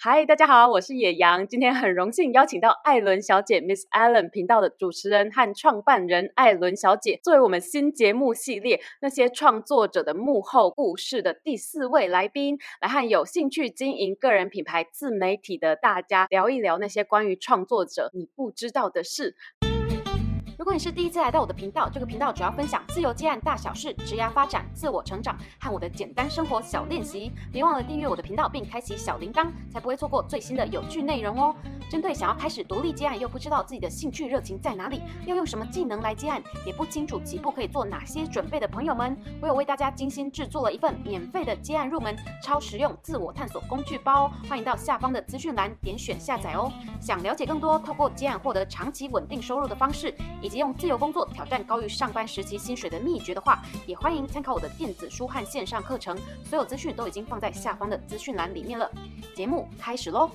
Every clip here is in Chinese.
嗨，大家好，我是野羊。今天很荣幸邀请到艾伦小姐 Miss Allen 频道的主持人和创办人艾伦小姐，作为我们新节目系列那些创作者的幕后故事的第四位来宾，来和有兴趣经营个人品牌自媒体的大家聊一聊那些关于创作者你不知道的事。如果你是第一次来到我的频道，这个频道主要分享自由接案大小事、职涯发展、自我成长和我的简单生活小练习。别忘了订阅我的频道，并开启小铃铛，才不会错过最新的有趣内容哦。针对想要开始独立接案又不知道自己的兴趣热情在哪里，要用什么技能来接案，也不清楚起步可以做哪些准备的朋友们，我有为大家精心制作了一份免费的接案入门超实用自我探索工具包，欢迎到下方的资讯栏点选下载哦。想了解更多透过接案获得长期稳定收入的方式，以及用自由工作挑战高于上班时期薪水的秘诀的话，也欢迎参考我的电子书和线上课程，所有资讯都已经放在下方的资讯栏里面了。节目开始喽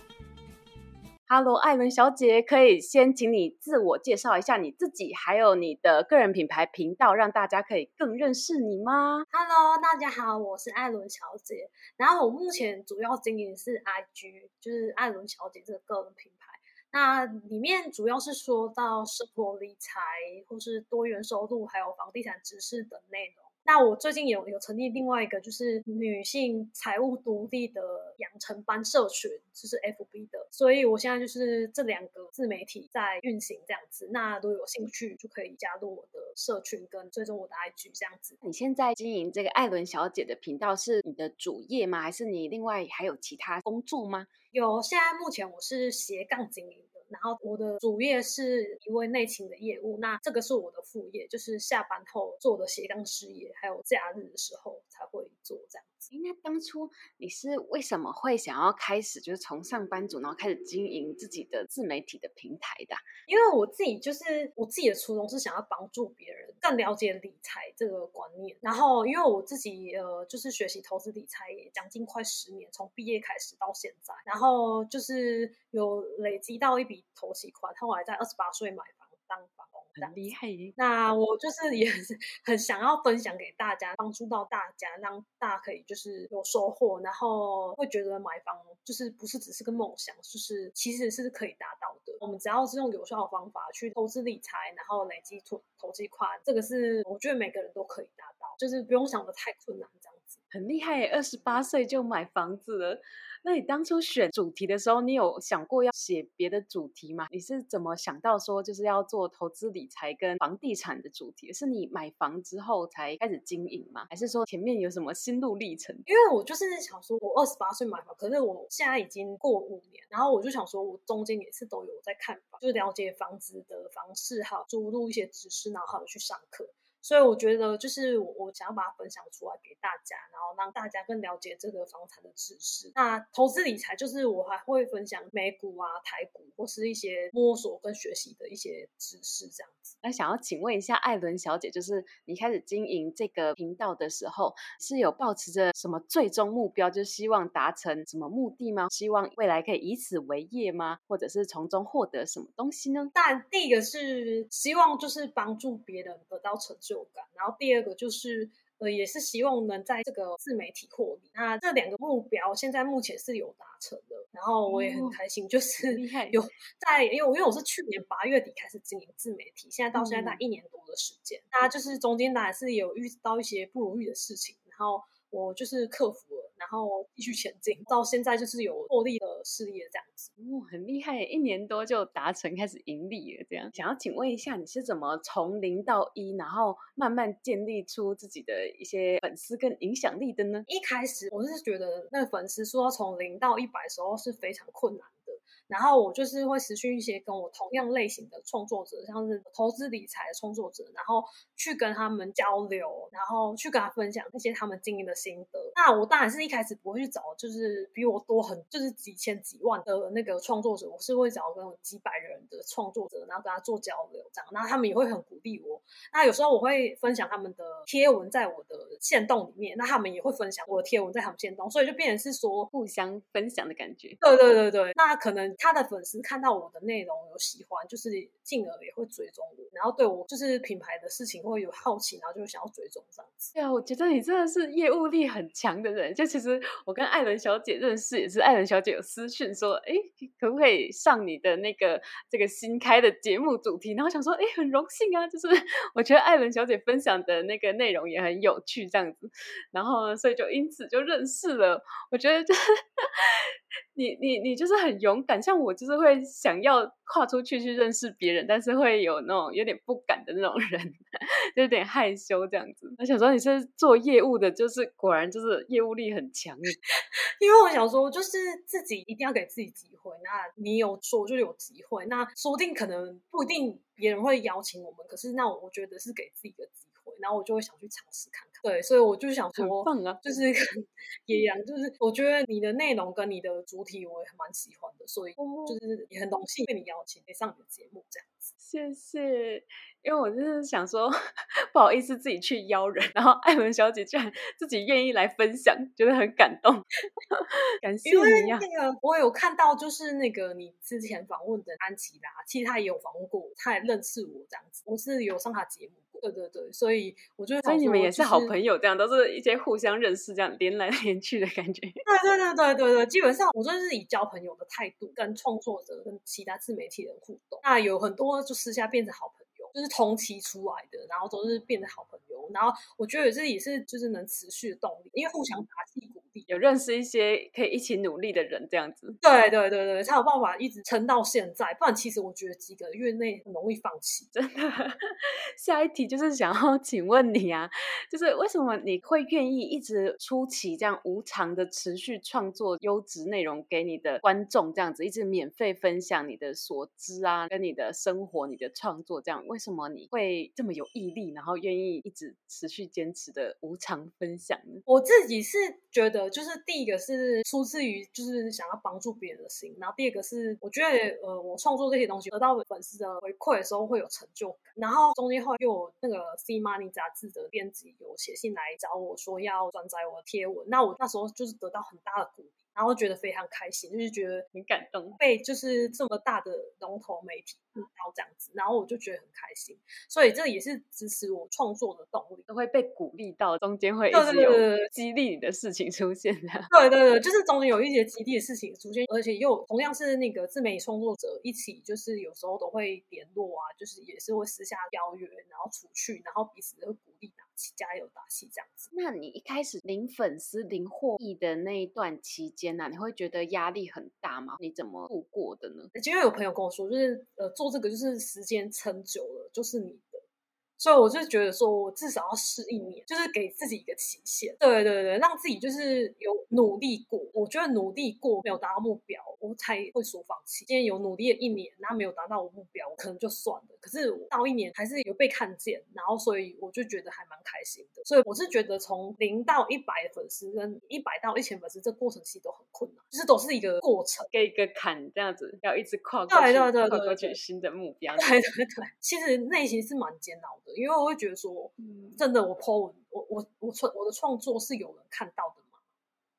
！Hello，艾伦小姐，可以先请你自我介绍一下你自己，还有你的个人品牌频道，让大家可以更认识你吗？Hello，大家好，我是艾伦小姐，然后我目前主要经营是 IG，就是艾伦小姐这个个人品牌。那里面主要是说到生活理财，或是多元收入，还有房地产知识等内容。那我最近有有成立另外一个，就是女性财务独立的养成班社群，就是 FB 的。所以我现在就是这两个自媒体在运行这样子。那如果有兴趣，就可以加入我的社群，跟追踪我的 IG 这样子。你现在经营这个艾伦小姐的频道是你的主业吗？还是你另外还有其他工作吗？有，现在目前我是斜杠经营的，然后我的主业是一位内勤的业务，那这个是我的副业，就是下班后做的斜杠事业，还有假日的时候才会做这样。子。那当初你是为什么会想要开始，就是从上班族然后开始经营自己的自媒体的平台的？因为我自己就是我自己的初衷是想要帮助别人更了解理财这个观念。然后因为我自己呃就是学习投资理财也将近快十年，从毕业开始到现在，然后就是有累积到一笔头期款，后来在二十八岁买房当房。很厉害！那我就是也是很想要分享给大家，帮助到大家，让大家可以就是有收获，然后会觉得买房就是不是只是个梦想，就是其实是可以达到的。我们只要是用有效的方法去投资理财，然后累积投投机款，这个是我觉得每个人都可以达到，就是不用想的太困难，这样子。很厉害，二十八岁就买房子了。那你当初选主题的时候，你有想过要写别的主题吗？你是怎么想到说就是要做投资理财跟房地产的主题？是你买房之后才开始经营吗？还是说前面有什么心路历程？因为我就是想说，我二十八岁买房，可是我现在已经过五年，然后我就想说，我中间也是都有在看房，就是了解房子的房市，还有注入一些知识，然后还有去上课。所以我觉得，就是我我想要把它分享出来给大家，然后让大家更了解这个房产的知识。那投资理财，就是我还会分享美股啊、台股，或是一些摸索跟学习的一些知识，这样子。那想要请问一下艾伦小姐，就是你开始经营这个频道的时候，是有抱持着什么最终目标，就是希望达成什么目的吗？希望未来可以以此为业吗？或者是从中获得什么东西呢？但第一个是希望就是帮助别人得到成就。然后第二个就是，呃，也是希望能在这个自媒体获利。那这两个目标现在目前是有达成的，然后我也很开心，就 是有在，因为因为我是去年八月底开始经营自媒体，现在到现在大概一年多的时间，嗯、那就是中间当然是有遇到一些不如意的事情，然后我就是克服了。然后继续前进，到现在就是有获利的事业这样子，哦，很厉害，一年多就达成开始盈利了。这样，想要请问一下，你是怎么从零到一，然后慢慢建立出自己的一些粉丝跟影响力的呢？一开始我是觉得那个粉丝说要从零到一百的时候是非常困难。然后我就是会实训一些跟我同样类型的创作者，像是投资理财的创作者，然后去跟他们交流，然后去跟他分享那些他们经营的心得。那我当然是一开始不会去找，就是比我多很就是几千几万的那个创作者，我是会找跟几百人的创作者，然后跟他做交流，这样，然后他们也会很鼓励我。那有时候我会分享他们的贴文在我的线动里面，那他们也会分享我的贴文在他们线动，所以就变成是说互相分享的感觉。对对对对，那可能他的粉丝看到我的内容有喜欢，就是进而也会追踪我，然后对我就是品牌的事情会有好奇，然后就想要追踪这样子。对啊，我觉得你真的是业务力很强的人。就其实我跟艾伦小姐认识也是艾伦小姐有私讯说，哎，可不可以上你的那个这个新开的节目主题？然后想说，哎，很荣幸啊，就是我觉得艾伦小姐分享的那个内容也很有趣，这样子，然后呢所以就因此就认识了。我觉得就是。你你你就是很勇敢，像我就是会想要跨出去去认识别人，但是会有那种有点不敢的那种 人，就有点害羞这样子。我想说你是做业务的，就是果然就是业务力很强。因为我想说，就是自己一定要给自己机会。那你有说就有机会，那说不定可能不一定别人会邀请我们，可是那我觉得是给自己的机，然后我就会想去尝试看看。对，所以我就想说，棒啊，就是 也一样，就是我觉得你的内容跟你的主题我也蛮喜欢的，所以就是也很荣幸被你邀请，上你的节目这样子。谢谢。因为我就是想说，不好意思自己去邀人，然后艾文小姐居然自己愿意来分享，觉得很感动，感谢你呀、啊。那个我有看到，就是那个你之前访问的安琪拉，其实她也有访问过我，他也认识我这样子，我是有上她节目过。对对对，所以我觉得、所以你们也是好朋友，这样都是一些互相认识，这样连来连去的感觉。对 对对对对对，基本上我就是以交朋友的态度跟创作者跟其他自媒体人互动，那有很多就私下变成好朋友。就是同期出来的，然后都是变得好朋友，然后我觉得这也是就是能持续的动力，因为互相打气有认识一些可以一起努力的人，这样子。对对对对，才有办法一直撑到现在，不然其实我觉得几个月内很容易放弃。真的。下一题就是想要请问你啊，就是为什么你会愿意一直出奇这样无偿的持续创作优质内容给你的观众，这样子一直免费分享你的所知啊，跟你的生活、你的创作这样为。为什么你会这么有毅力，然后愿意一直持续坚持的无偿分享呢？我自己是觉得，就是第一个是出自于就是想要帮助别人的心，然后第二个是我觉得呃，我创作这些东西得到粉丝的回馈的时候会有成就感。然后中间后又有那个 C Money 杂志的编辑有写信来找我说要转载我的贴文，那我那时候就是得到很大的鼓励。然后觉得非常开心，就是觉得很感动，被就是这么大的龙头媒体看到这样子，然后我就觉得很开心，所以这也是支持我创作的动力，都会被鼓励到，中间会一直有激励你的事情出现的。对对对，就是中间有一些激励的事情出现，而且又同样是那个自媒体创作者一起，就是有时候都会联络啊，就是也是会私下邀约，然后出去，然后彼此都会鼓励加油打气这样子。那你一开始零粉丝零获益的那一段期间，天哪，你会觉得压力很大吗？你怎么度过的呢？因为有朋友跟我说，就是呃，做这个就是时间撑久了就是你的，所以我就觉得说我至少要试一年，就是给自己一个期限。对对对，让自己就是有努力过。我觉得努力过没有达到目标，我才会说放弃。今天有努力了一年，然后没有达到我目标，可能就算了。可是到一年还是有被看见，然后所以我就觉得还蛮开心的。所以我是觉得从零到一百粉丝跟一百到一千粉丝这过程其实都很困难，就是都是一个过程，给一个坎这样子，要一直跨过去，对对对对，跨过去新的目标。对对对，其实内心是蛮煎熬的，因为我会觉得说，嗯，真的我 po 文，我我我创我的创作是有人看到的嘛，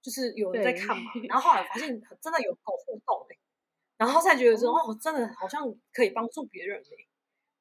就是有人在看嘛，然后后来发现真的有够互动欸，然后才觉得说，哦，哦，真的好像可以帮助别人欸。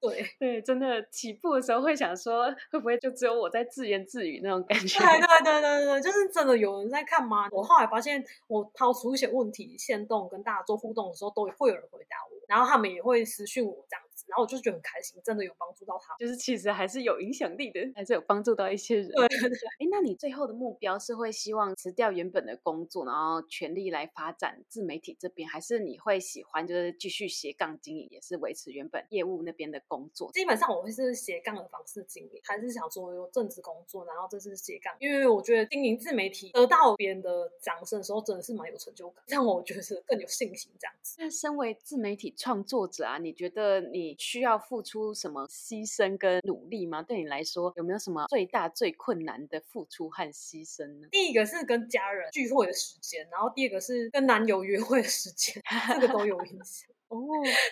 对对，真的起步的时候会想说，会不会就只有我在自言自语那种感觉？对对对对对，就是真的有人在看吗？我后来发现，我抛出一些问题、线动跟大家做互动的时候，都会有人回答我，然后他们也会私讯我这样。然后我就觉得很开心，真的有帮助到他，就是其实还是有影响力的，还是有帮助到一些人。对对 对。哎，那你最后的目标是会希望辞掉原本的工作，然后全力来发展自媒体这边，还是你会喜欢就是继续斜杠经营，也是维持原本业务那边的工作？基本上我会是斜杠的方式经营，还是想说有正职工作，然后这是斜杠，因为我觉得经营自媒体得到别人的掌声的时候，真的是蛮有成就感，让我觉得是更有信心这样子。那身为自媒体创作者啊，你觉得你需要付出出什么牺牲跟努力吗？对你来说，有没有什么最大最困难的付出和牺牲呢？第一个是跟家人聚会的时间，然后第二个是跟男友约会的时间，这个都有影响。哦，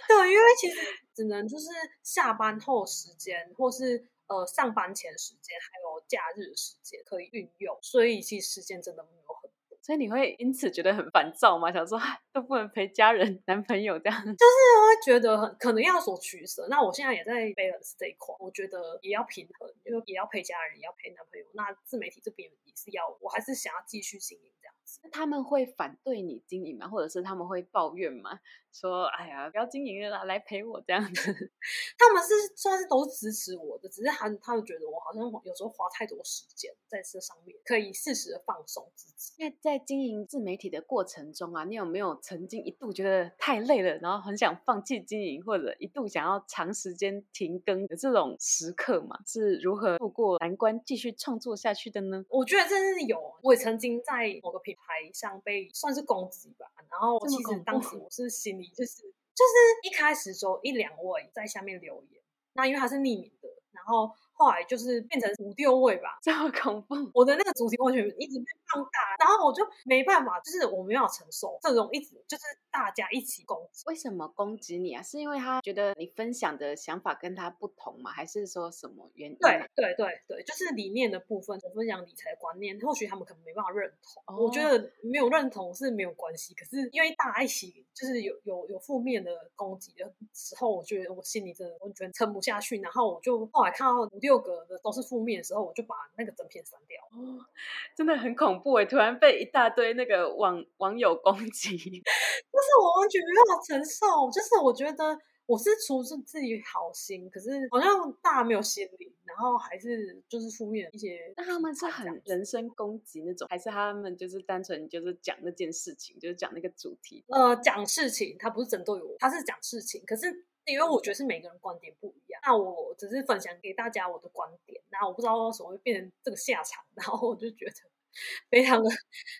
对，因为其实只能就是下班后时间，或是呃上班前时间，还有假日时间可以运用，所以其实时间真的没有很。所以你会因此觉得很烦躁吗？想说都不能陪家人、男朋友这样，就是我会觉得很可能要所取舍。那我现在也在 balance 这一块，我觉得也要平衡，因为也要陪家人，也要陪男朋友。那自媒体这边也是要，我还是想要继续经营这样子。那他们会反对你经营吗？或者是他们会抱怨吗？说哎呀，不要经营了啦，来陪我这样子。他们是算是都支持我的，只是他他们觉得我好像有时候花太多时间在这上面，可以适时的放松自己。那在经营自媒体的过程中啊，你有没有曾经一度觉得太累了，然后很想放弃经营，或者一度想要长时间停更的这种时刻嘛？是如何度过难关，继续创作下去的呢？我觉得真是有，我也曾经在某个品牌上被算是攻击吧，然后其实当时我是心就是就是一开始说一两位在下面留言，那因为他是匿名的，然后。后来就是变成五六位吧，这么恐怖！我的那个主题完全一直被放大，然后我就没办法，就是我没有承受这种一直就是大家一起攻击。为什么攻击你啊？是因为他觉得你分享的想法跟他不同吗？还是说什么原因？对对对对，就是理念的部分，我分享理财观念，或许他们可能没办法认同。哦、我觉得没有认同是没有关系，可是因为大家一起就是有有有负面的攻击的时候，我觉得我心里真的完全撑不下去，然后我就后来看到五六。六个的都是负面的时候，我就把那个整片删掉。哦，真的很恐怖哎！突然被一大堆那个网网友攻击，就是我完全没办法承受。就是我觉得我是出自自己好心，可是好像大家没有心理，然后还是就是负面一些。那他们是很人身攻击那种，还是他们就是单纯就是讲那件事情，就是讲那个主题？呃，讲事情，他不是针对我，他是讲事情，可是。因为我觉得是每个人观点不一样，那我只是分享给大家我的观点，然后我不知道为什么会变成这个下场，然后我就觉得非常的、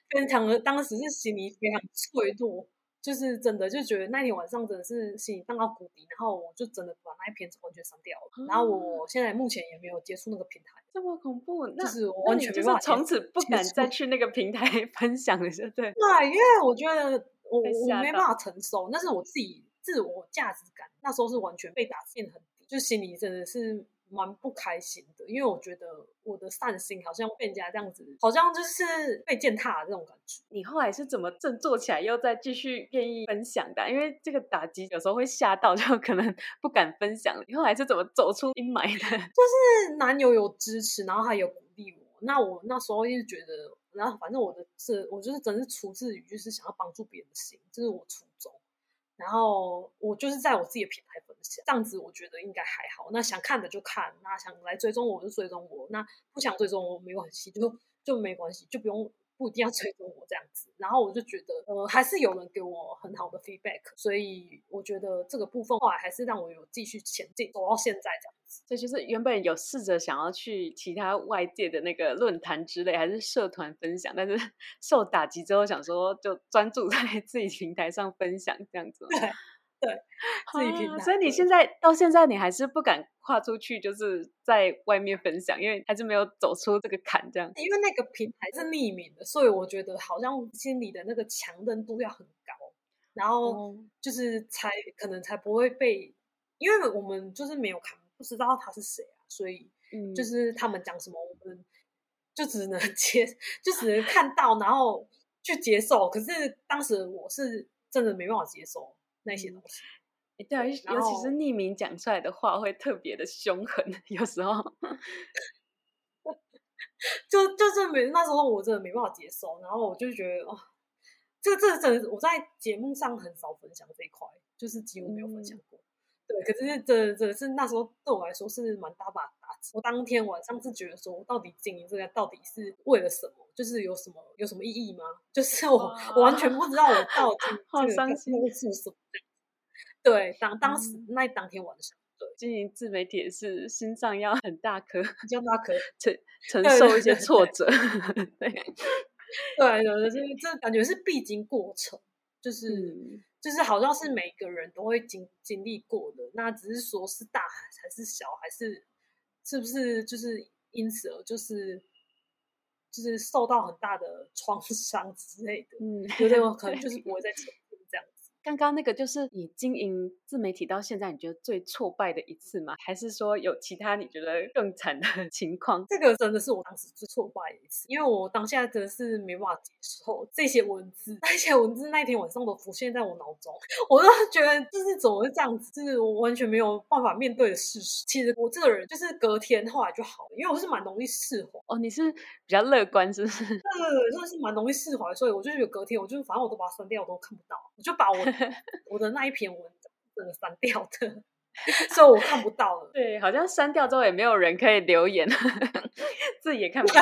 非常的，当时是心里非常脆弱，就是真的就觉得那天晚上真的是心里荡到谷底，然后我就真的把那一篇完全删掉了。嗯、然后我现在目前也没有接触那个平台，这么恐怖，那就是我完全没办法从此不敢再去那个平台 分享了，对对？对，因为我觉得我我没办法承受，那是我自己。自我价值感那时候是完全被打变很低，就心里真的是蛮不开心的，因为我觉得我的善心好像被人家这样子，好像就是被践踏的这种感觉。你后来是怎么振作起来，又再继续愿意分享的？因为这个打击有时候会吓到，就可能 不敢分享了。你后来是怎么走出阴霾的？就是男友有支持，然后还有鼓励我。那我那时候一直觉得，然后反正我的是，我就是真是出自于就是想要帮助别人的心，这、就是我初衷。然后我就是在我自己的平台分享，这样子我觉得应该还好。那想看的就看，那想来追踪我就追踪我，那不想追踪我没有关系，就就没关系，就不用不一定要追踪我这样子。然后我就觉得，呃，还是有人给我很好的 feedback，所以我觉得这个部分后来还是让我有继续前进，走到现在这样。所以就是原本有试着想要去其他外界的那个论坛之类，还是社团分享，但是 受打击之后，想说就专注在自己平台上分享这样子。对对，自己平台。啊，所以你现在到现在，你还是不敢跨出去，就是在外面分享，因为还是没有走出这个坎，这样。因为那个平台是匿名的，所以我觉得好像心里的那个强韧度要很高，然后就是才可能才不会被，因为我们就是没有看。不知道他是谁啊，所以就是他们讲什么，我们就只能 接，就只能看到，然后去接受。可是当时我是真的没办法接受那些东西。嗯、对，尤其是匿名讲出来的话会特别的凶狠，有时候 就就是没那时候我真的没办法接受，然后我就觉得哦，这个这个真的我在节目上很少分享这一块，就是几乎没有分享过。可是这这是那时候对我来说是蛮大把打击。我当天晚上是觉得说，我到底经营这个到底是为了什么？就是有什么有什么意义吗？就是我我完全不知道我到底这个是做什么。对，当当时那当天晚上，对，经营自媒体也是心脏要很大颗，比较大颗，承承受一些挫折。对 对对，就是这感觉是必经过程，就是。嗯就是好像是每个人都会经经历过的，那只是说是大还是小，还是是不是就是因此而就是就是受到很大的创伤之类的，嗯，有的可能就是不会再前进这样子。刚刚那个就是你经营自媒体到现在，你觉得最挫败的一次吗？还是说有其他你觉得更惨的 情况？这个真的是我当时最挫败的一次，因为我当下真的是没办法接受这些文字，那些文字那天晚上都浮现在我脑中，我都觉得就是怎么会这样子，就是我完全没有办法面对的事实。其实我这个人就是隔天后来就好了，因为我是蛮容易释怀。哦，你是比较乐观，是不是？对对对，真的是蛮容易释怀，所以我就觉得隔天，我就反正我都把它删掉，我都看不到，我就把我 我的那一篇文章真的删掉的，所以我看不到了。对，好像删掉之后也没有人可以留言，自己也看不到，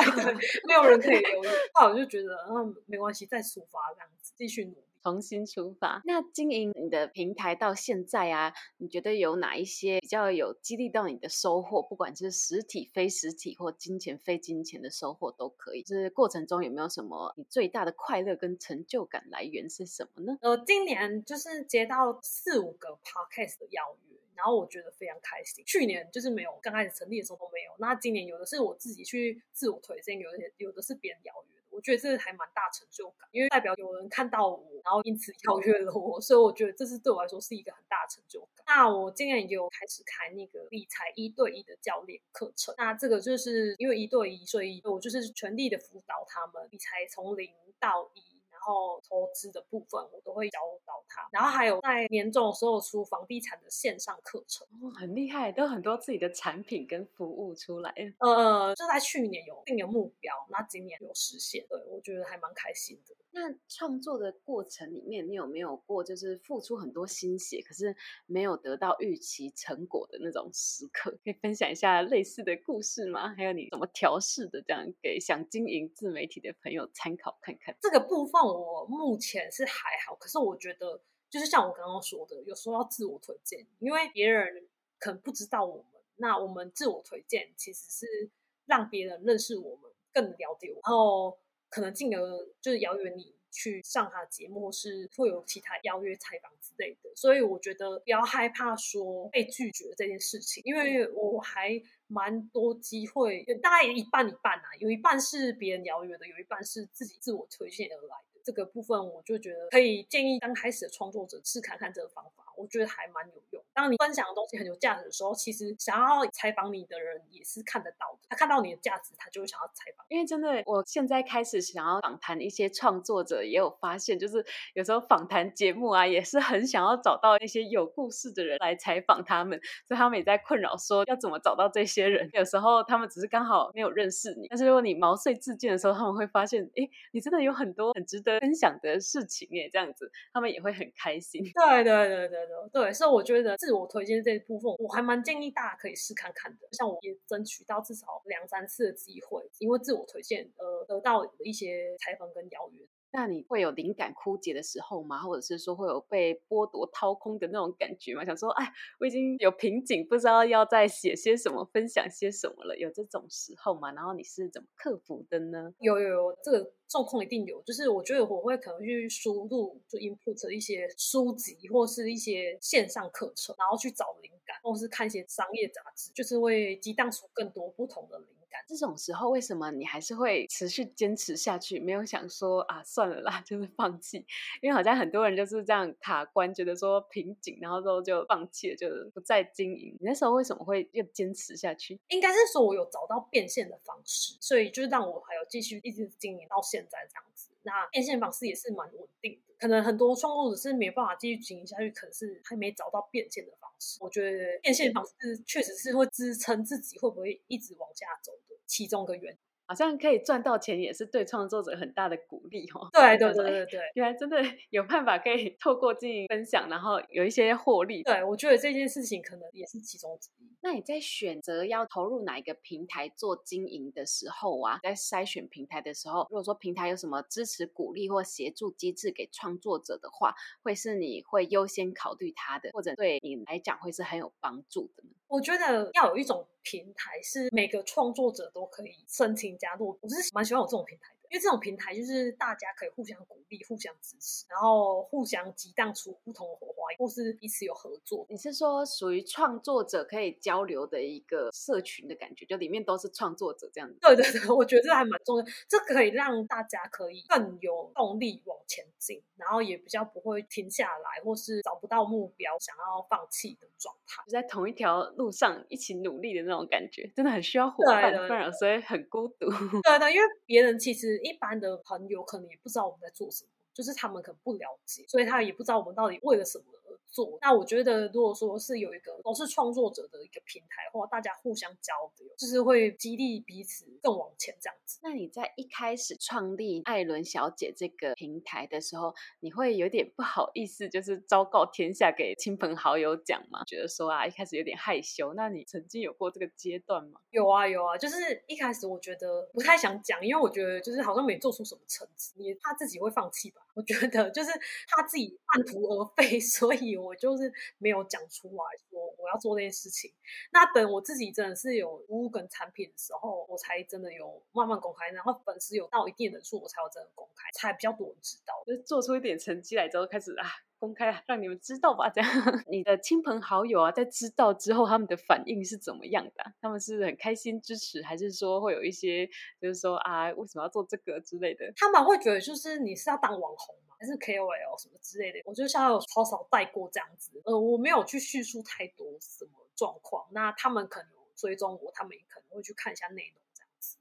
没有人可以留言。那我就觉得，嗯，没关系，再出发这样子，继续努力。重新出发。那经营你的平台到现在啊，你觉得有哪一些比较有激励到你的收获？不管是实体、非实体，或金钱、非金钱的收获都可以。就是过程中有没有什么你最大的快乐跟成就感来源是什么呢？呃，今年就是接到四五个 podcast 的邀约，然后我觉得非常开心。去年就是没有，刚开始成立的时候都没有。那今年有的是我自己去自我推荐，有的有的是别人邀约。我觉得这还蛮大成就感，因为代表有人看到我，然后因此邀约了我，所以我觉得这是对我来说是一个很大的成就感。那我今年也有开始开那个理财一对一的教练课程，那这个就是因为一对一，所以我就是全力的辅导他们理财从零到一。然后投资的部分我都会教导他，然后还有在年终的时候出房地产的线上课程，哦，很厉害，都很多自己的产品跟服务出来。呃，就在去年有定个目标，那今年有实现，对，我觉得还蛮开心的。那创作的过程里面，你有没有过就是付出很多心血，可是没有得到预期成果的那种时刻？可以分享一下类似的故事吗？还有你怎么调试的，这样给想经营自媒体的朋友参考看看。这个部分。我目前是还好，可是我觉得就是像我刚刚说的，有时候要自我推荐，因为别人可能不知道我们，那我们自我推荐其实是让别人认识我们，更了解我，然后可能进而就是邀约你去上他的节目，或是会有其他邀约采访之类的。所以我觉得不要害怕说被拒绝这件事情，因为我还蛮多机会，大概一半一半啊，有一半是别人邀约的，有一半是自己自我推荐而来的。这个部分我就觉得可以建议刚开始的创作者试看看这个方法，我觉得还蛮有。当你分享的东西很有价值的时候，其实想要采访你的人也是看得到的。他看到你的价值，他就会想要采访。因为真的，我现在开始想要访谈一些创作者，也有发现，就是有时候访谈节目啊，也是很想要找到一些有故事的人来采访他们，所以他们也在困扰说要怎么找到这些人。有时候他们只是刚好没有认识你，但是如果你毛遂自荐的时候，他们会发现，哎，你真的有很多很值得分享的事情耶，这样子他们也会很开心。对对对对对对，所以我觉得自我推荐这部分，我还蛮建议大家可以试看看的。像我也争取到至少两三次的机会，因为自我推荐而得到一些采访跟邀约。那你会有灵感枯竭的时候吗？或者是说会有被剥夺掏空的那种感觉吗？想说，哎，我已经有瓶颈，不知道要再写些什么，分享些什么了，有这种时候吗？然后你是怎么克服的呢？有有有，这个状况一定有。就是我觉得我会可能去输入，就 input 一些书籍或是一些线上课程，然后去找灵感，或是看一些商业杂志，就是会激荡出更多不同的灵感。这种时候，为什么你还是会持续坚持下去？没有想说啊，算了啦，就是放弃。因为好像很多人就是这样卡关，觉得说瓶颈，然后之后就放弃了，就是不再经营。你那时候为什么会又坚持下去？应该是说我有找到变现的方式，所以就是让我还有继续一直经营到现在这样子。那变现方式也是蛮稳定的。可能很多创作者是没办法继续经营下去，可是还没找到变现的式。我觉得变现方式确实是会支撑自己会不会一直往下走的其中一个原因。好像可以赚到钱，也是对创作者很大的鼓励哦。对对对对对，原来真的 有办法可以透过经营分享，然后有一些获利。对，我觉得这件事情可能也是其中之一。那你在选择要投入哪一个平台做经营的时候啊，在筛选平台的时候，如果说平台有什么支持、鼓励或协助机制给创作者的话，会是你会优先考虑它的，或者对你来讲会是很有帮助的呢？我觉得要有一种平台是每个创作者都可以申请加入，我是蛮喜欢有这种平台的，因为这种平台就是大家可以互相鼓励、互相支持，然后互相激荡出不同的火花。或是彼此有合作。你是说属于创作者可以交流的一个社群的感觉，就里面都是创作者这样子？对对对，我觉得这还蛮重要，这可以让大家可以更有动力往前进，然后也比较不会停下来，或是找不到目标想要放弃的状态。就在同一条路上一起努力的那种感觉，真的很需要伙伴，不然所以很孤独。对对，因为别人其实一般的朋友可能也不知道我们在做什么。就是他们可能不了解，所以他也不知道我们到底为了什么做。那我觉得，如果说是有一个都是创作者的一个平台，或大家互相交流，就是会激励彼此更往前这样子。那你在一开始创立艾伦小姐这个平台的时候，你会有点不好意思，就是昭告天下给亲朋好友讲吗？觉得说啊，一开始有点害羞。那你曾经有过这个阶段吗？有啊，有啊，就是一开始我觉得不太想讲，因为我觉得就是好像没做出什么成绩，你怕自己会放弃吧。我觉得就是他自己半途而废，所以我就是没有讲出来说我要做这件事情。那等我自己真的是有服务跟产品的时候，我才真的有慢慢公开，然后粉丝有到一定人数，我才有真的公开，才比较多人知道。就做出一点成绩来之后，开始啊。公开啊让你们知道吧，这样 你的亲朋好友啊，在知道之后，他们的反应是怎么样的？他们是很开心支持，还是说会有一些就是说啊，为什么要做这个之类的？他们会觉得就是你是要当网红吗？还是 KOL 什么之类的？我就像有超少带过这样子，呃，我没有去叙述太多什么状况。那他们可能追踪我，他们也可能会去看一下内容。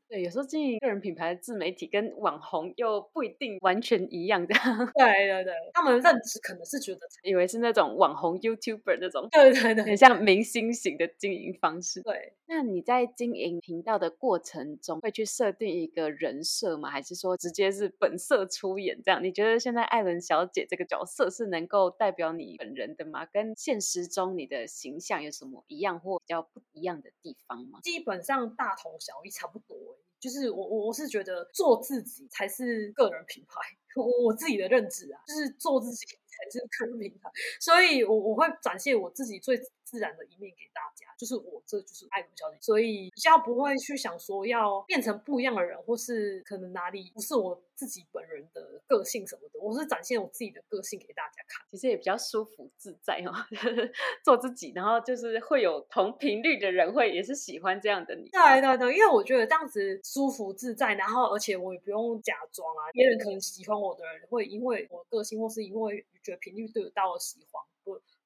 对，有时候经营个人品牌的自媒体跟网红又不一定完全一样的。对对对，他们的认知可能是觉得以为是那种网红 YouTuber 那种，对对对，很像明星型的经营方式。对，那你在经营频道的过程中，会去设定一个人设吗？还是说直接是本色出演这样？你觉得现在艾伦小姐这个角色是能够代表你本人的吗？跟现实中你的形象有什么一样或比较不一样的地方吗？基本上大同小异，差不多。就是我我我是觉得做自己才是个人品牌，我我自己的认知啊，就是做自己才是个人品牌，所以我我会展现我自己最自然的一面给大家，就是我这就是艾伦小姐，所以比较不会去想说要变成不一样的人，或是可能哪里不是我自己本人的个性什么的，我是展现我自己的个性给大家看，其实也比较舒服自在哦，做自己，然后就是会有同频率的人会也是喜欢这样的你，对对对，因为我觉得这样子舒服自在，然后而且我也不用假装啊，别人可能喜欢我的人会因为我个性，或是因为觉得频率对得到我喜欢。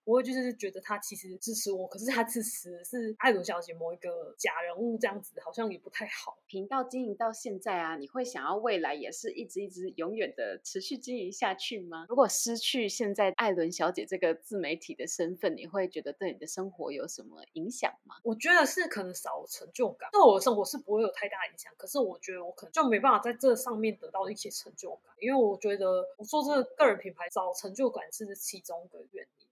我会就是觉得他其实支持我，可是他支持的是艾伦小姐某一个假人物这样子，好像也不太好。频道经营到现在啊，你会想要未来也是一直一直永远的持续经营下去吗？如果失去现在艾伦小姐这个自媒体的身份，你会觉得对你的生活有什么影响吗？我觉得是可能少成就感，对我的生活是不会有太大影响。可是我觉得我可能就没办法在这上面得到一些成就感，因为我觉得我做这个个人品牌找成就感是其中的原因。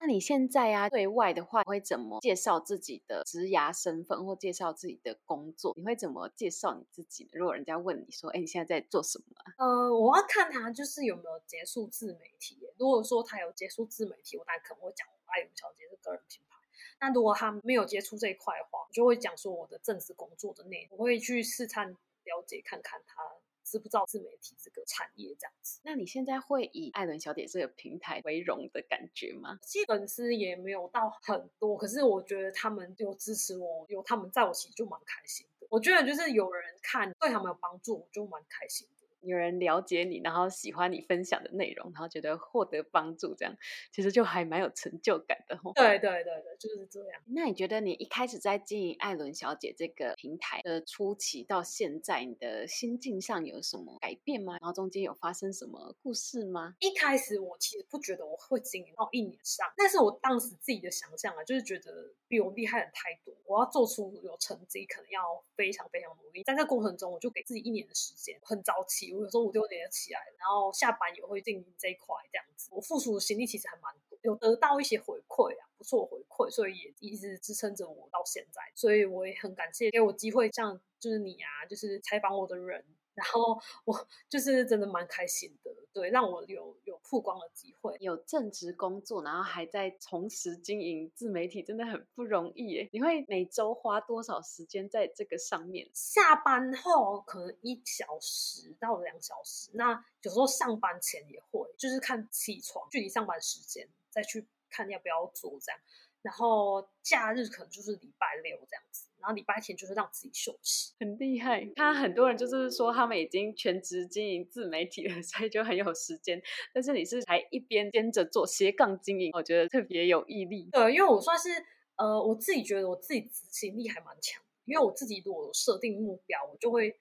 那你现在啊，对外的话会怎么介绍自己的职涯身份，或介绍自己的工作？你会怎么介绍你自己？如果人家问你说：“哎，你现在在做什么？”呃，我要看他就是有没有结束自媒体。如果说他有结束自媒体，我大概可能会讲艾伦小姐是个人品牌。那如果他没有接触这一块的话，我就会讲说我的正式工作的内容，我会去试探了解看看他。知不知道自媒体这个产业这样子？那你现在会以艾伦小姐这个平台为荣的感觉吗？基本是也没有到很多，可是我觉得他们有支持我，有他们在我其实就蛮开心的。我觉得就是有人看对他们有帮助，我就蛮开心的。有人了解你，然后喜欢你分享的内容，然后觉得获得帮助，这样其实就还蛮有成就感的。对对对对，就是这样。那你觉得你一开始在经营艾伦小姐这个平台的初期到现在，你的心境上有什么改变吗？然后中间有发生什么故事吗？一开始我其实不觉得我会经营到一年上，但是我当时自己的想象啊，就是觉得比我厉害的太多，我要做出有成绩，可能要非常非常努力。在这过程中，我就给自己一年的时间，很早起。我有时候五六点起来，然后下班也会经营这一块，这样子。我付出的心力其实还蛮多，有得到一些回馈啊，不错回馈，所以也一直支撑着我到现在。所以我也很感谢给我机会，像就是你啊，就是采访我的人。然后我就是真的蛮开心的，对，让我有有曝光的机会，有正职工作，然后还在同时经营自媒体，真的很不容易耶。你会每周花多少时间在这个上面？下班后可能一小时到两小时，那有时候上班前也会，就是看起床距离上班时间再去看要不要做这样。然后假日可能就是礼拜六这样子，然后礼拜天就是让自己休息。很厉害，他很多人就是说他们已经全职经营自媒体了，所以就很有时间。但是你是还一边兼着做斜杠经营，我觉得特别有毅力。对，因为我算是呃，我自己觉得我自己执行力还蛮强，因为我自己如果设定目标，我就会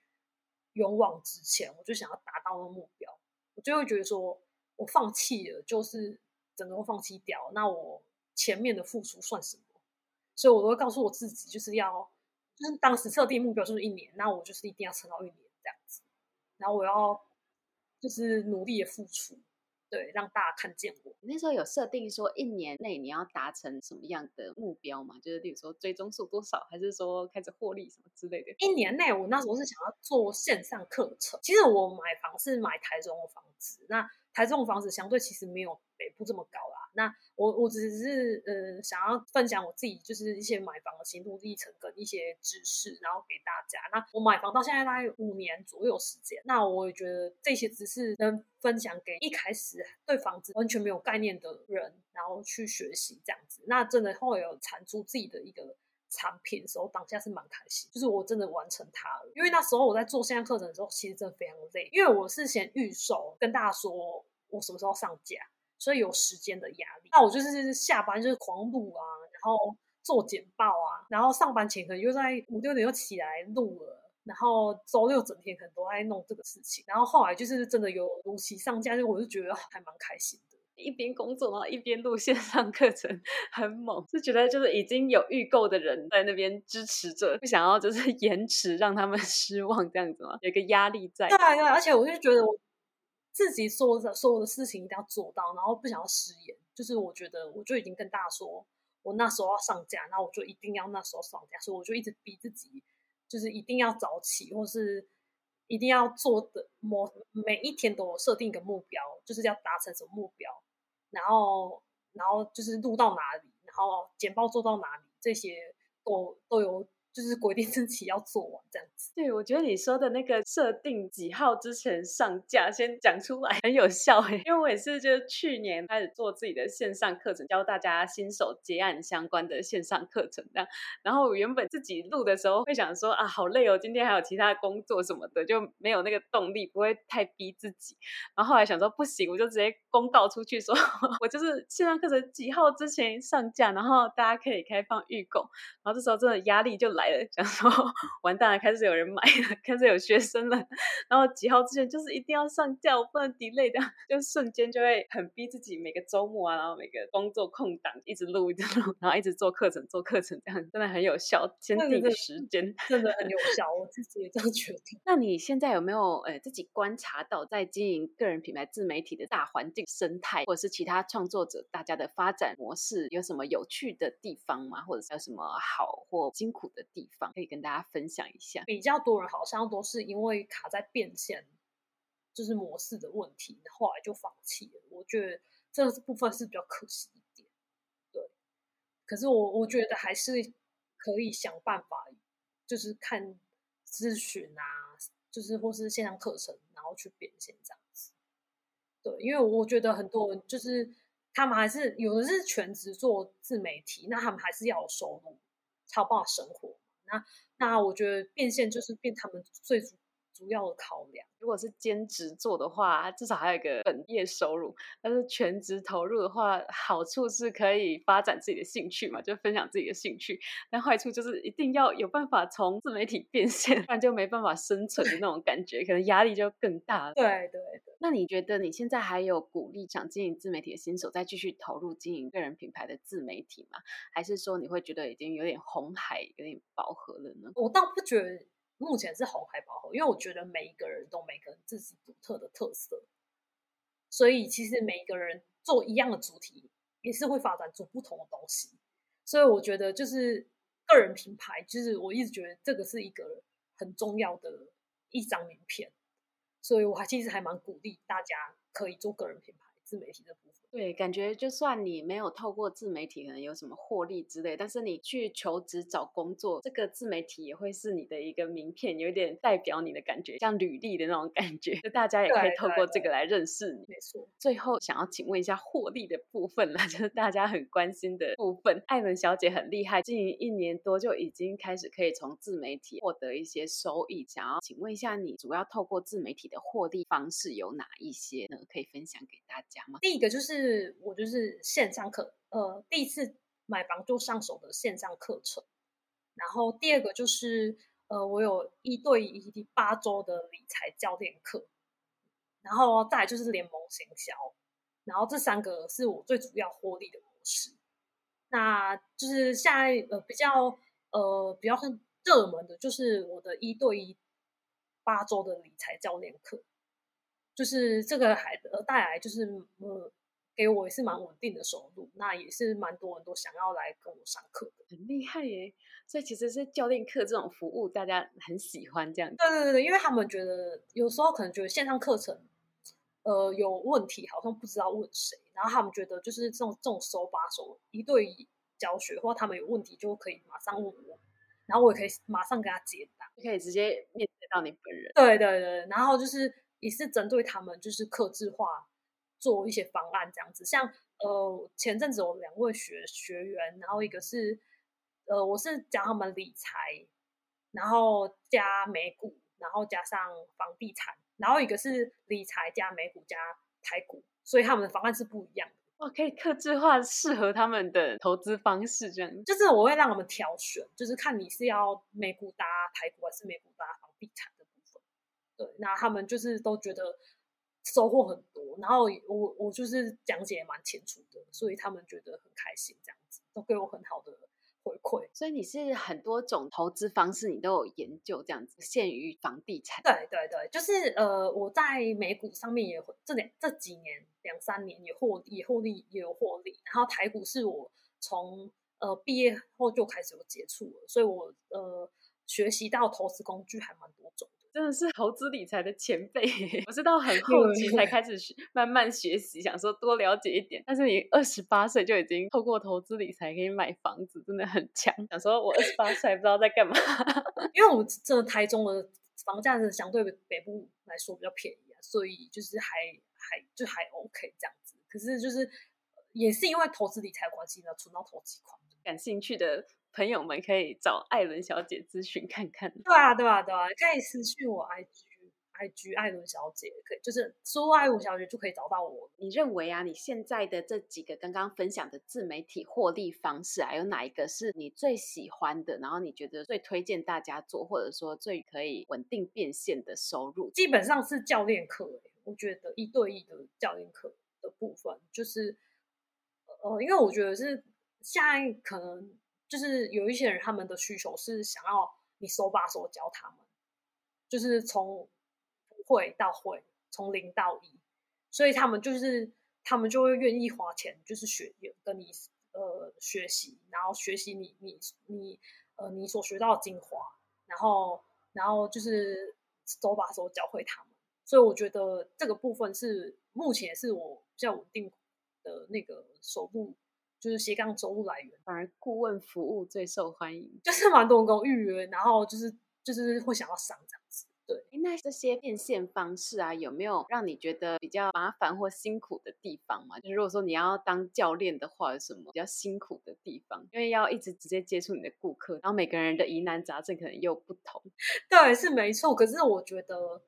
勇往直前，我就想要达到那目标，我就会觉得说我放弃了，就是整个放弃掉，那我。前面的付出算什么？所以我都会告诉我自己，就是要，就是当时设定目标就是一年，那我就是一定要撑到一年这样子，然后我要就是努力的付出，对，让大家看见我。你那时候有设定说一年内你要达成什么样的目标吗？就是比如说追踪数多少，还是说开始获利什么之类的？一年内我那时候是想要做线上课程。其实我买房是买台中的房子，那台中的房子相对其实没有北部这么高啦。那我我只是呃想要分享我自己就是一些买房的心路历程跟一些知识，然后给大家。那我买房到现在大概五年左右时间，那我也觉得这些知识能分享给一开始对房子完全没有概念的人，然后去学习这样子。那真的后来有产出自己的一个产品的时候，当下是蛮开心，就是我真的完成它了。因为那时候我在做线上课程的时候，其实真的非常累，因为我是先预售跟大家说我什么时候上架。所以有时间的压力，那我就是下班就是狂录啊，然后做简报啊，然后上班前可能又在五六点又起来录了，然后周六整天可能都在弄这个事情，然后后来就是真的有如期上架，就我就觉得还蛮开心的，一边工作然后一边录线上课程，很猛，就觉得就是已经有预购的人在那边支持着，不想要就是 延迟让他们 失望这样子嘛，有一个压力在。对对，而且我就觉得我。自己说的所有的事情一定要做到，然后不想要食言。就是我觉得，我就已经跟大家说，我那时候要上架，那我就一定要那时候上架。所以我就一直逼自己，就是一定要早起，或是一定要做的某每一天都有设定一个目标，就是要达成什么目标，然后然后就是录到哪里，然后简报做到哪里，这些都都有。就是国定自己要做完这样子。对，我觉得你说的那个设定几号之前上架，先讲出来 很有效诶。因为我也是，就是去年开始做自己的线上课程，教大家新手结案相关的线上课程这样。然后我原本自己录的时候会想说啊，好累哦，今天还有其他工作什么的，就没有那个动力，不会太逼自己。然后后来想说不行，我就直接公告出去说，我就是线上课程几号之前上架，然后大家可以开放预购。然后这时候真的压力就来了。想说完蛋了，开始有人买了，开始有学生了，然后几号之前就是一定要上架，我不能 delay 的，就瞬间就会很逼自己，每个周末啊，然后每个工作空档一直录一直录，然后一直做课程做课程，这样真的很有效，先定个时间，真的很有效，我自己也这样觉得。那你现在有没有呃自己观察到在经营个人品牌自媒体的大环境生态，或者是其他创作者大家的发展模式有什么有趣的地方吗？或者是有什么好或辛苦的地方？可以跟大家分享一下，比较多人好像都是因为卡在变现，就是模式的问题，后来就放弃了。我觉得这部分是比较可惜一点，对。可是我我觉得还是可以想办法，就是看咨询啊，就是或是线上课程，然后去变现这样子。对，因为我觉得很多人就是他们还是有的是全职做自媒体，那他们还是要有收入，才有办法生活。那那我觉得变现就是变他们最主主要的考量。如果是兼职做的话，至少还有一个本业收入。但是全职投入的话，好处是可以发展自己的兴趣嘛，就分享自己的兴趣。但坏处就是一定要有办法从自媒体变现，不然就没办法生存的那种感觉，可能压力就更大了。对对对。那你觉得你现在还有鼓励想经营自媒体的新手再继续投入经营个人品牌的自媒体吗？还是说你会觉得已经有点红海，有点饱和了呢？我倒不觉得目前是红海饱和，因为我觉得每一个人都每个人自己独特的特色，所以其实每一个人做一样的主题也是会发展出不同的东西。所以我觉得就是个人品牌，就是我一直觉得这个是一个很重要的一张名片。所以，我还其实还蛮鼓励大家可以做个人品牌自媒体的部分。对，感觉就算你没有透过自媒体，可能有什么获利之类，但是你去求职找工作，这个自媒体也会是你的一个名片，有点代表你的感觉，像履历的那种感觉，就大家也可以透过这个来认识你。没错。最后想要请问一下获利的部分啦，就是大家很关心的部分。艾伦小姐很厉害，经营一年多就已经开始可以从自媒体获得一些收益。想要请问一下，你主要透过自媒体的获利方式有哪一些呢？可以分享给大家吗？第一个就是是我就是线上课，呃，第一次买房就上手的线上课程。然后第二个就是呃，我有一对一八周的理财教练课。然后再来就是联盟行销。然后这三个是我最主要获利的模式。那就是现在呃比较呃比较很热门的，就是我的一对一八周的理财教练课。就是这个还呃带来就是呃给我也是蛮稳定的收入，那也是蛮多人都想要来跟我上课的，很厉害耶！所以其实是教练课这种服务，大家很喜欢这样。对对对，因为他们觉得有时候可能觉得线上课程呃有问题，好像不知道问谁，然后他们觉得就是这种这种手把手一对一教学，或他们有问题就可以马上问我，然后我也可以马上给他解答，就可以直接面对到你本人。对对对，然后就是。也是针对他们，就是客制化做一些方案这样子。像呃，前阵子我们两位学学员，然后一个是呃，我是教他们理财，然后加美股，然后加上房地产，然后一个是理财加美股加台股，所以他们的方案是不一样的。哦，可以客制化适合他们的投资方式，这样。就是我会让他们挑选，就是看你是要美股搭台股，还是美股搭房地产的部分。对，那他们就是都觉得收获很多，然后我我就是讲解也蛮清楚的，所以他们觉得很开心，这样子都给我很好的回馈。所以你是很多种投资方式你都有研究，这样子限于房地产？对对对，就是呃我在美股上面也这两这几年两三年也获也获利也有获利，然后台股是我从呃毕业后就开始有接触了，所以我呃学习到投资工具还蛮多种。真的是投资理财的前辈，我是到很后期才开始学，慢慢学习，想说多了解一点。但是你二十八岁就已经透过投资理财可以买房子，真的很强。想说我二十八岁还不知道在干嘛，因为我们这个台中的房价是相对北部来说比较便宜啊，所以就是还还就还 OK 这样子。可是就是也是因为投资理财关系呢，存到投机款，感兴趣的。朋友们可以找艾伦小姐咨询看看。对啊，对啊，对啊，可以私信我 IG，IG 艾伦小姐，可以就是搜艾伦小姐就可以找到我。你认为啊，你现在的这几个刚刚分享的自媒体获利方式啊，有哪一个是你最喜欢的？然后你觉得最推荐大家做，或者说最可以稳定变现的收入？基本上是教练课，我觉得一对一的教练课的部分，就是呃，因为我觉得是现在可能。就是有一些人，他们的需求是想要你手把手教他们，就是从不会到会，从零到一，所以他们就是他们就会愿意花钱，就是学跟你呃学习，然后学习你你你呃你所学到的精华，然后然后就是手把手教会他们，所以我觉得这个部分是目前是我比较稳定的那个手部。就是斜杠收入来源，反而顾问服务最受欢迎，就是蛮多人跟我预约，然后就是就是会想要上这样子。对，那这些变现方式啊，有没有让你觉得比较麻烦或辛苦的地方嘛？就是如果说你要当教练的话，有什么比较辛苦的地方？因为要一直直接接触你的顾客，然后每个人的疑难杂症可能又不同。对，是没错。可是我觉得，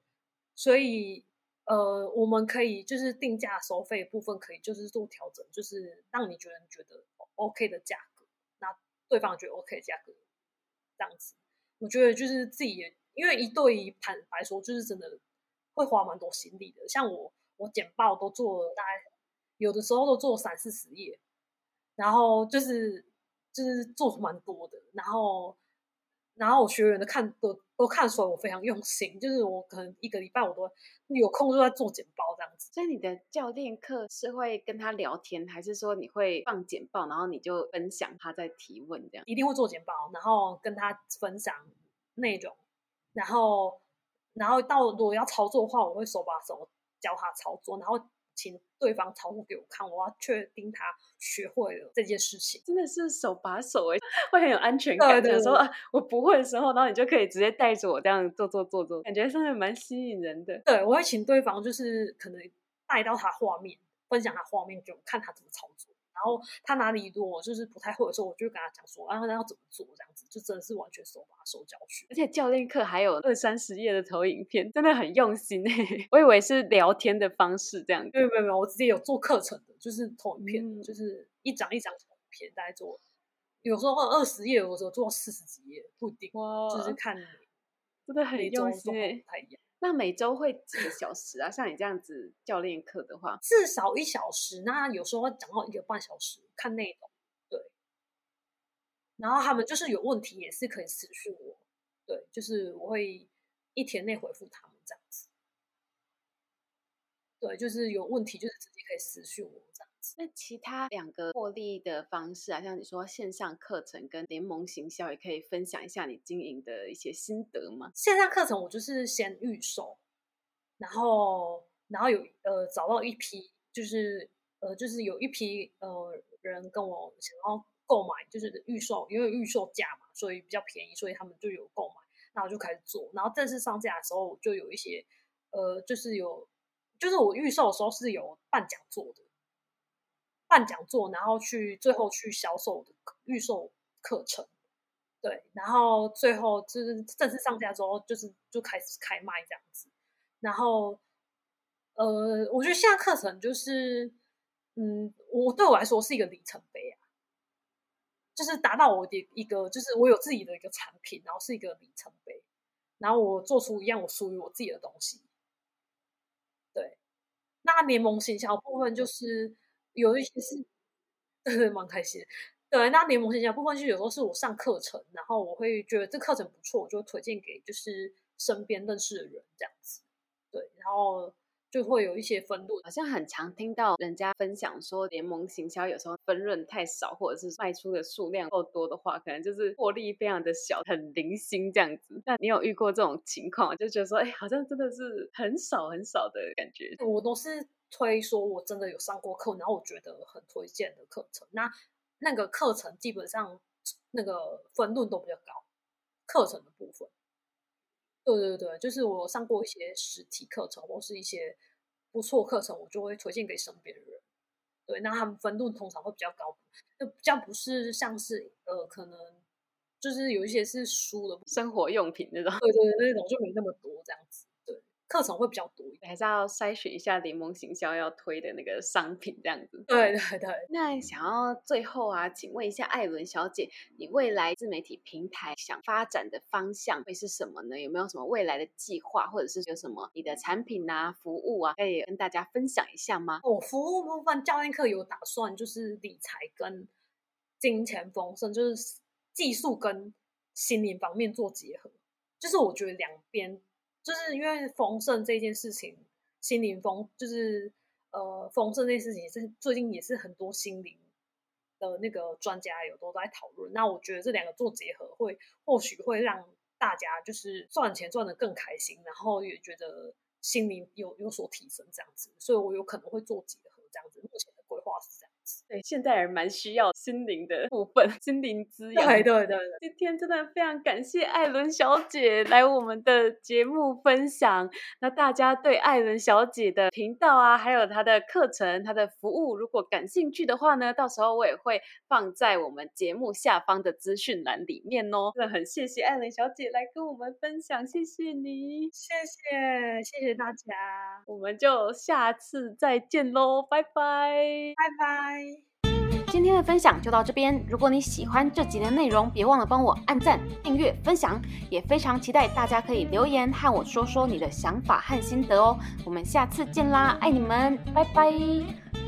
所以。呃，我们可以就是定价收费部分可以就是做调整，就是让你觉得你觉得 OK 的价格，那对方觉得 OK 的价格，这样子，我觉得就是自己也，因为一对一坦白说，就是真的会花蛮多心力的。像我，我简报都做了大概有的时候都做三四十页，然后就是就是做蛮多的，然后。然后我学员的看都都看出来我非常用心，就是我可能一个礼拜我都有空就在做简报这样子。所以你的教练课是会跟他聊天，还是说你会放简报，然后你就分享他在提问这样？一定会做简报，然后跟他分享内容，然后然后到如果要操作的话，我会手把手教他操作，然后。请对方操作给我看，我要确定他学会了这件事情，真的是手把手哎，会很有安全感。对对，说啊，我不会的时候，然后你就可以直接带着我这样做做做做，感觉上面蛮吸引人的。对，我会请对方就是可能带到他画面，分享他画面给我看他怎么操作。然后他哪里多就是不太会的时候，我就跟他讲说，然后他要怎么做这样子，就真的是完全手把手教学。而且教练课还有二三十页的投影片，真的很用心诶。我以为是聊天的方式这样子，没有没有没有，我直接有做课程的，就是投影片，嗯、就是一张一张投影片，大概做，有时候二十页，有时候做四十几页，不一定，哇就是看你，真的很用心诶，不太一样。那每周会几个小时啊？像你这样子教练课的话，至少一小时。那有时候会讲到一个半小时，看内容。对。然后他们就是有问题也是可以私讯我，对，就是我会一天内回复他们这样子。对，就是有问题就是直接可以私讯我这样。那其他两个获利的方式啊，像你说线上课程跟联盟行销，也可以分享一下你经营的一些心得吗？线上课程我就是先预售，然后然后有呃找到一批，就是呃就是有一批呃人跟我想要购买，就是预售，因为预售价嘛，所以比较便宜，所以他们就有购买，那我就开始做，然后正式上架的时候就有一些呃就是有就是我预售的时候是有办讲座的。办讲座，然后去最后去销售的预售课程，对，然后最后就是正式上架之后，就是就开始开卖这样子。然后，呃，我觉得现在课程就是，嗯，我对我来说是一个里程碑啊，就是达到我的一个，就是我有自己的一个产品，然后是一个里程碑，然后我做出一样我属于我自己的东西。对，那联盟行销部分就是。有一些是，蛮开心。对，那联盟线下部分，就有时候是我上课程，然后我会觉得这课程不错，我就推荐给就是身边认识的人这样子。对，然后就会有一些分润。好像很常听到人家分享说，联盟行销有时候分润太少，或者是卖出的数量够多的话，可能就是获利非常的小，很零星这样子。那你有遇过这种情况，就觉得说，哎，好像真的是很少很少的感觉。我都是。推说我真的有上过课，然后我觉得很推荐的课程，那那个课程基本上那个分论都比较高，课程的部分。对对对，就是我上过一些实体课程或是一些不错课程，我就会推荐给身边的人。对，那他们分论通常会比较高，就比较不是像是呃，可能就是有一些是书的生活用品那种，对对对，那种就没那么多这样子。课程会比较多一点，还是要筛选一下联盟行销要推的那个商品这样子。对对对。那想要最后啊，请问一下艾伦小姐，你未来自媒体平台想发展的方向会是什么呢？有没有什么未来的计划，或者是有什么你的产品啊、服务啊，可以跟大家分享一下吗？我、哦、服务部分教练课有打算，就是理财跟金钱丰盛，就是技术跟心灵方面做结合，就是我觉得两边。就是因为丰盛这件事情，心灵丰就是呃丰盛这件事情是最近也是很多心灵的那个专家有都在讨论。那我觉得这两个做结合会或许会让大家就是赚钱赚得更开心，然后也觉得心灵有有所提升这样子。所以我有可能会做结合这样子。目前。对，现代人蛮需要心灵的部分，心灵滋养。对对对对，今天真的非常感谢艾伦小姐来我们的节目分享。那大家对艾伦小姐的频道啊，还有她的课程、她的服务，如果感兴趣的话呢，到时候我也会放在我们节目下方的资讯栏里面哦。真的很谢谢艾伦小姐来跟我们分享，谢谢你，谢谢谢谢大家，我们就下次再见喽，拜拜，拜拜。今天的分享就到这边。如果你喜欢这集的内容，别忘了帮我按赞、订阅、分享，也非常期待大家可以留言和我说说你的想法和心得哦。我们下次见啦，爱你们，拜拜。